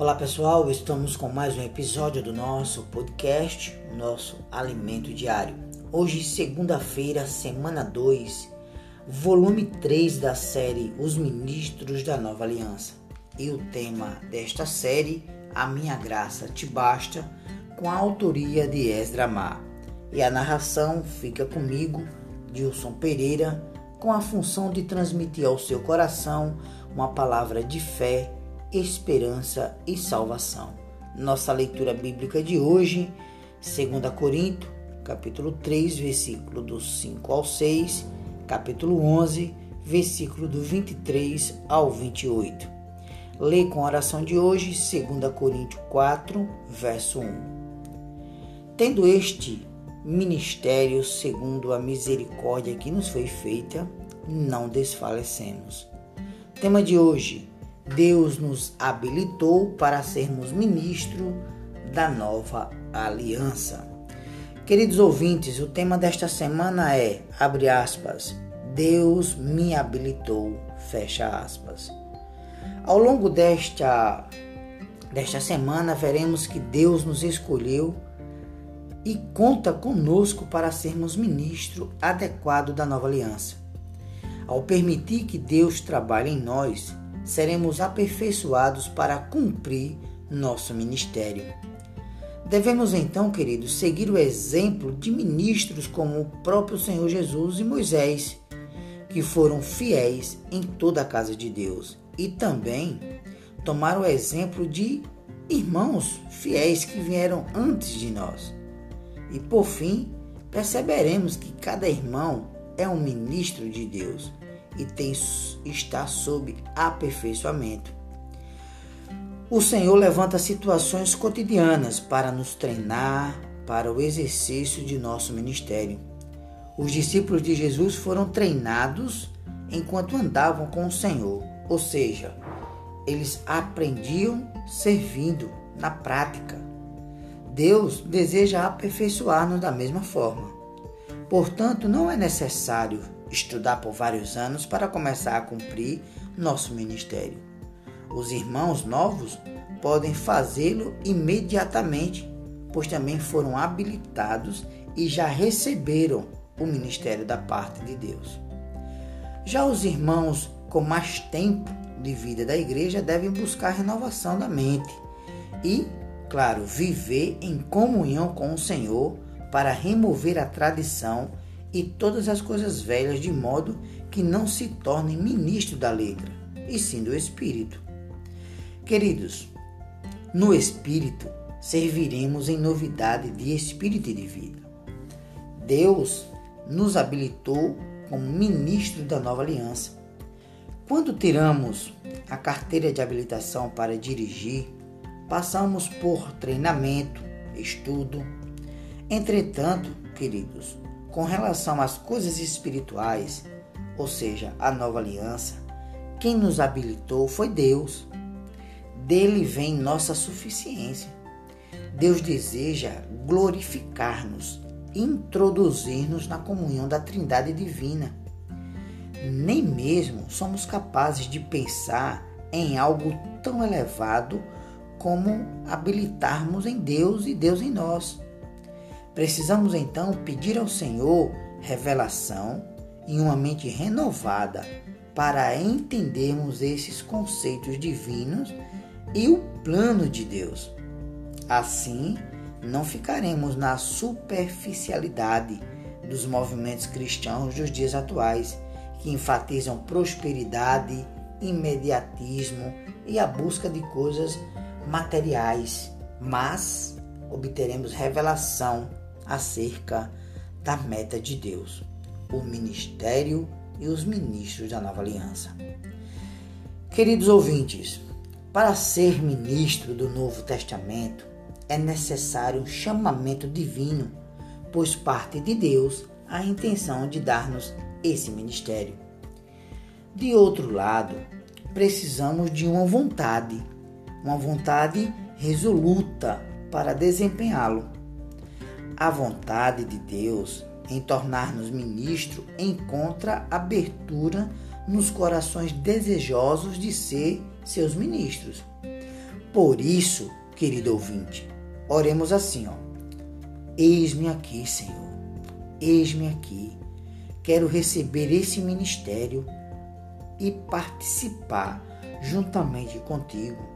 Olá pessoal, estamos com mais um episódio do nosso podcast, o nosso Alimento Diário. Hoje, segunda-feira, semana 2, volume 3 da série Os Ministros da Nova Aliança. E o tema desta série, A Minha Graça Te Basta, com a autoria de Esdra Mar. E a narração fica comigo, Dilson Pereira, com a função de transmitir ao seu coração uma palavra de fé esperança e salvação. Nossa leitura bíblica de hoje, 2 Coríntios, capítulo 3, versículo dos 5 ao 6, capítulo 11, versículo do 23 ao 28. Lê com a oração de hoje, 2 Coríntios 4, verso 1. Tendo este ministério segundo a misericórdia que nos foi feita, não desfalecemos. Tema de hoje: Deus nos habilitou para sermos ministro da nova aliança. Queridos ouvintes, o tema desta semana é, abre aspas, Deus me habilitou, fecha aspas. Ao longo desta, desta semana, veremos que Deus nos escolheu e conta conosco para sermos ministro adequado da nova aliança. Ao permitir que Deus trabalhe em nós, seremos aperfeiçoados para cumprir nosso ministério. Devemos então, queridos, seguir o exemplo de ministros como o próprio Senhor Jesus e Moisés, que foram fiéis em toda a casa de Deus, e também tomar o exemplo de irmãos fiéis que vieram antes de nós. E por fim, perceberemos que cada irmão é um ministro de Deus e tem, está sob aperfeiçoamento. O Senhor levanta situações cotidianas para nos treinar para o exercício de nosso ministério. Os discípulos de Jesus foram treinados enquanto andavam com o Senhor, ou seja, eles aprendiam servindo na prática. Deus deseja aperfeiçoar-nos da mesma forma. Portanto, não é necessário estudar por vários anos para começar a cumprir nosso ministério. Os irmãos novos podem fazê-lo imediatamente, pois também foram habilitados e já receberam o ministério da parte de Deus. Já os irmãos com mais tempo de vida da igreja devem buscar renovação da mente e, claro, viver em comunhão com o Senhor para remover a tradição e todas as coisas velhas, de modo que não se tornem ministro da letra, e sim do Espírito. Queridos, no Espírito serviremos em novidade de espírito e de vida. Deus nos habilitou como ministro da nova aliança. Quando tiramos a carteira de habilitação para dirigir, passamos por treinamento, estudo. Entretanto, queridos, com relação às coisas espirituais, ou seja, a nova aliança, quem nos habilitou foi Deus. Dele vem nossa suficiência. Deus deseja glorificar-nos, introduzir-nos na comunhão da Trindade Divina. Nem mesmo somos capazes de pensar em algo tão elevado como habilitarmos em Deus e Deus em nós. Precisamos então pedir ao Senhor revelação em uma mente renovada para entendermos esses conceitos divinos e o plano de Deus. Assim, não ficaremos na superficialidade dos movimentos cristãos dos dias atuais, que enfatizam prosperidade, imediatismo e a busca de coisas materiais, mas obteremos revelação acerca da meta de Deus, o ministério e os ministros da nova aliança. Queridos ouvintes, para ser ministro do Novo Testamento é necessário um chamamento divino, pois parte de Deus a intenção de dar-nos esse ministério. De outro lado, precisamos de uma vontade, uma vontade resoluta para desempenhá-lo a vontade de Deus em tornar-nos ministro encontra abertura nos corações desejosos de ser seus ministros. Por isso, querido ouvinte, oremos assim, ó. Eis-me aqui, Senhor. Eis-me aqui. Quero receber esse ministério e participar juntamente contigo.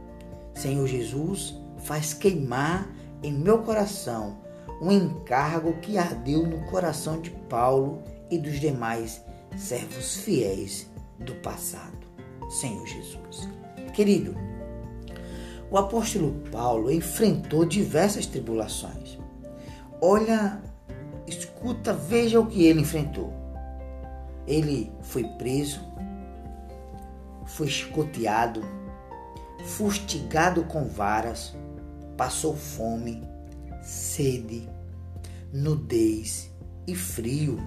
Senhor Jesus, faz queimar em meu coração um encargo que ardeu no coração de Paulo e dos demais servos fiéis do passado. Senhor Jesus. Querido, o apóstolo Paulo enfrentou diversas tribulações. Olha, escuta, veja o que ele enfrentou. Ele foi preso, foi escoteado, fustigado com varas, passou fome, sede, nudez e frio.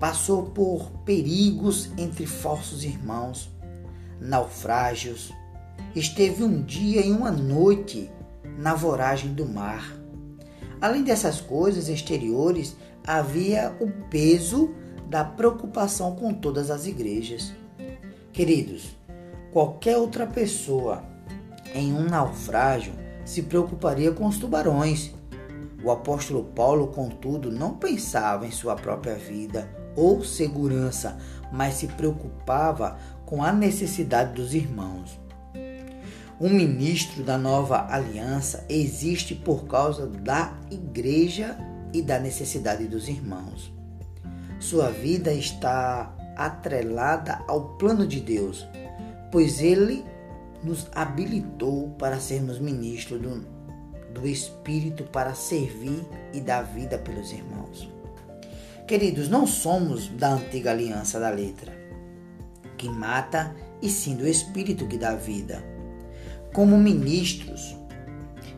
Passou por perigos entre falsos irmãos, naufrágios. Esteve um dia e uma noite na voragem do mar. Além dessas coisas exteriores, havia o peso da preocupação com todas as igrejas. Queridos, qualquer outra pessoa em um naufrágio se preocuparia com os tubarões. O apóstolo Paulo, contudo, não pensava em sua própria vida ou segurança, mas se preocupava com a necessidade dos irmãos. Um ministro da nova aliança existe por causa da igreja e da necessidade dos irmãos. Sua vida está atrelada ao plano de Deus, pois ele nos habilitou para sermos ministros do, do Espírito para servir e dar vida pelos irmãos. Queridos, não somos da antiga aliança da letra, que mata, e sim do Espírito que dá vida. Como ministros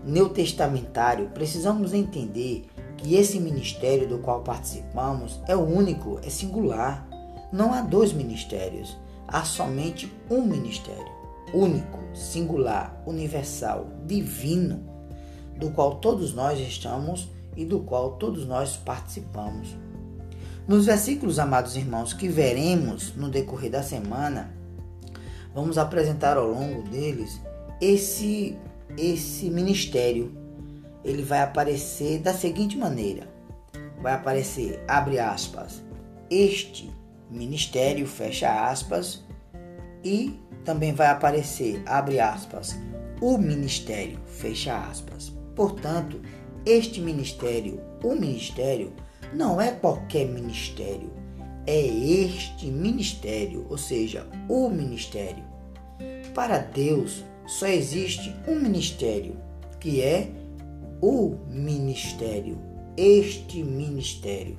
neotestamentário, precisamos entender que esse ministério do qual participamos é único, é singular. Não há dois ministérios, há somente um ministério único, singular, universal, divino, do qual todos nós estamos e do qual todos nós participamos. Nos versículos, amados irmãos, que veremos no decorrer da semana, vamos apresentar ao longo deles esse esse ministério. Ele vai aparecer da seguinte maneira: vai aparecer, abre aspas, este ministério, fecha aspas, e também vai aparecer, abre aspas, o ministério, fecha aspas. Portanto, este ministério, o ministério, não é qualquer ministério, é este ministério, ou seja, o ministério. Para Deus só existe um ministério, que é o ministério, este ministério.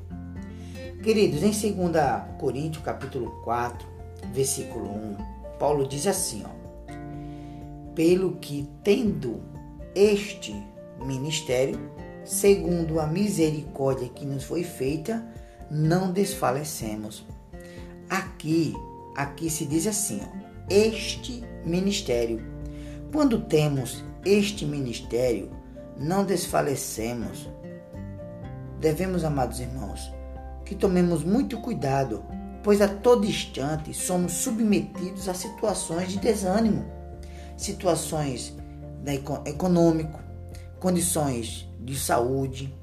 Queridos, em 2 Coríntios capítulo 4, versículo 1, Paulo diz assim, ó, pelo que tendo este ministério, segundo a misericórdia que nos foi feita, não desfalecemos. Aqui, aqui se diz assim, ó, este ministério. Quando temos este ministério, não desfalecemos. Devemos, amados irmãos, que tomemos muito cuidado pois a todo instante somos submetidos a situações de desânimo, situações da econômico, condições de saúde,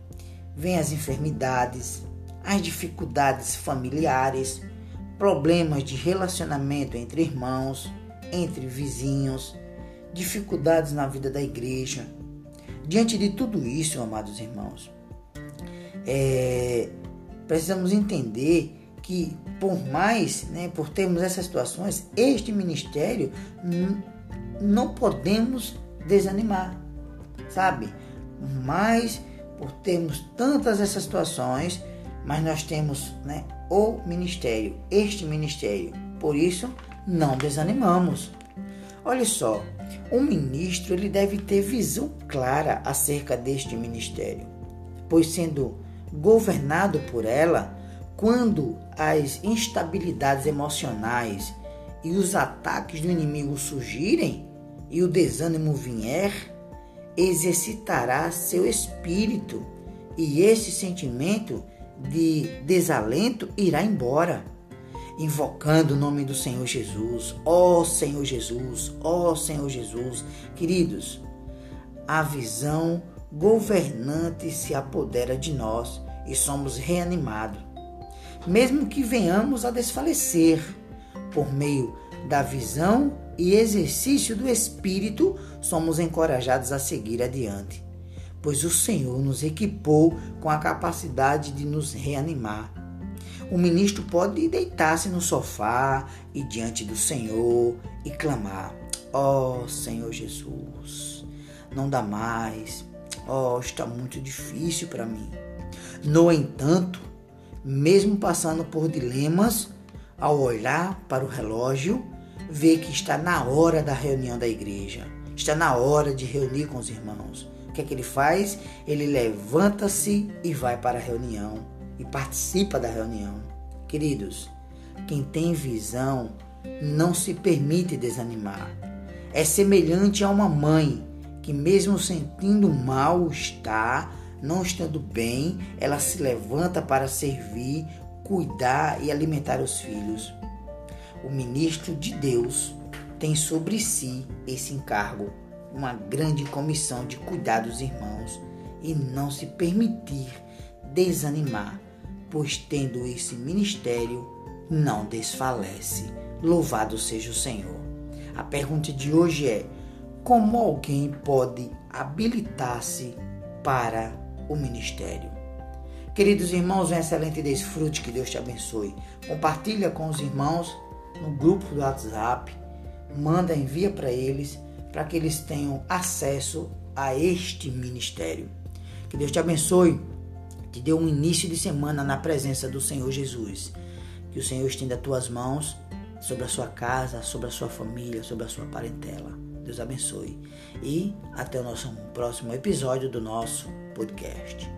vêm as enfermidades, as dificuldades familiares, problemas de relacionamento entre irmãos, entre vizinhos, dificuldades na vida da igreja. Diante de tudo isso, amados irmãos, é, precisamos entender que por mais, né, por termos essas situações, este ministério não podemos desanimar, sabe? Mas por termos tantas essas situações, mas nós temos, né, o ministério, este ministério. Por isso, não desanimamos. Olha só, um ministro ele deve ter visão clara acerca deste ministério, pois sendo governado por ela, quando as instabilidades emocionais e os ataques do inimigo surgirem e o desânimo vier, exercitará seu espírito e esse sentimento de desalento irá embora. invocando o nome do Senhor Jesus. Ó oh, Senhor Jesus, ó oh, Senhor Jesus. Queridos, a visão governante se apodera de nós e somos reanimados. Mesmo que venhamos a desfalecer, por meio da visão e exercício do Espírito, somos encorajados a seguir adiante, pois o Senhor nos equipou com a capacidade de nos reanimar. O ministro pode deitar-se no sofá e diante do Senhor e clamar: Ó oh, Senhor Jesus, não dá mais, ó, oh, está muito difícil para mim. No entanto, mesmo passando por dilemas, ao olhar para o relógio, vê que está na hora da reunião da igreja, está na hora de reunir com os irmãos. O que é que ele faz? Ele levanta-se e vai para a reunião e participa da reunião. Queridos, quem tem visão não se permite desanimar. É semelhante a uma mãe que, mesmo sentindo mal-estar, não estando bem, ela se levanta para servir, cuidar e alimentar os filhos. O ministro de Deus tem sobre si esse encargo, uma grande comissão de cuidar dos irmãos e não se permitir desanimar, pois tendo esse ministério, não desfalece. Louvado seja o Senhor. A pergunta de hoje é: como alguém pode habilitar-se para o ministério. Queridos irmãos, um excelente desfrute, que Deus te abençoe. Compartilha com os irmãos no grupo do WhatsApp, manda, envia para eles, para que eles tenham acesso a este ministério. Que Deus te abençoe, te dê um início de semana na presença do Senhor Jesus. Que o Senhor estenda as tuas mãos sobre a sua casa, sobre a sua família, sobre a sua parentela. Deus abençoe. E até o nosso próximo episódio do nosso podcast.